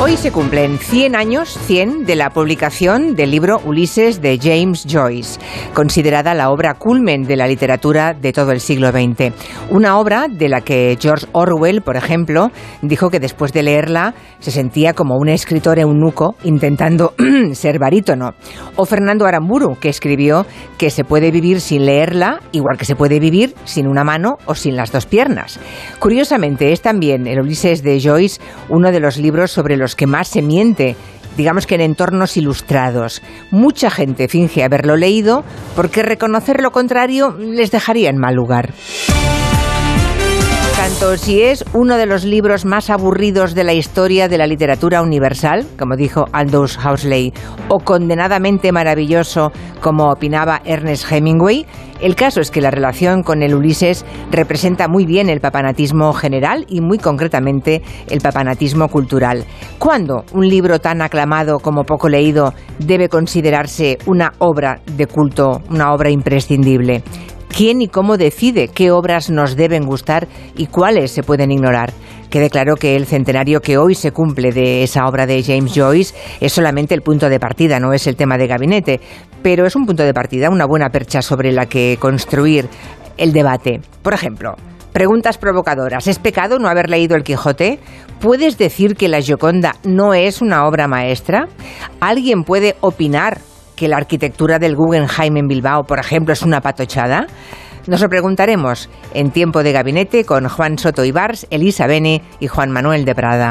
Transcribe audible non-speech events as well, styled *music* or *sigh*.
Hoy se cumplen 100 años, 100, de la publicación del libro Ulises de James Joyce, considerada la obra culmen de la literatura de todo el siglo XX. Una obra de la que George Orwell, por ejemplo, dijo que después de leerla se sentía como un escritor eunuco intentando *clears throat* ser barítono. O Fernando Aramburu, que escribió que se puede vivir sin leerla, igual que se puede vivir sin una mano o sin las dos piernas. Curiosamente, es también el Ulises de Joyce uno de los libros sobre los que más se miente digamos que en entornos ilustrados. Mucha gente finge haberlo leído porque reconocer lo contrario les dejaría en mal lugar. Tanto si es uno de los libros más aburridos de la historia de la literatura universal, como dijo Aldous Huxley, o condenadamente maravilloso, como opinaba Ernest Hemingway, el caso es que la relación con el Ulises representa muy bien el papanatismo general y muy concretamente el papanatismo cultural. ¿Cuándo un libro tan aclamado como poco leído debe considerarse una obra de culto, una obra imprescindible? quién y cómo decide qué obras nos deben gustar y cuáles se pueden ignorar. Quede claro que el centenario que hoy se cumple de esa obra de James Joyce es solamente el punto de partida, no es el tema de gabinete, pero es un punto de partida, una buena percha sobre la que construir el debate. Por ejemplo, Preguntas provocadoras. ¿Es pecado no haber leído El Quijote? ¿Puedes decir que La Gioconda no es una obra maestra? ¿Alguien puede opinar que la arquitectura del Guggenheim en Bilbao, por ejemplo, es una patochada? Nos lo preguntaremos en tiempo de gabinete con Juan Soto Ibars, Elisa Bene y Juan Manuel de Prada.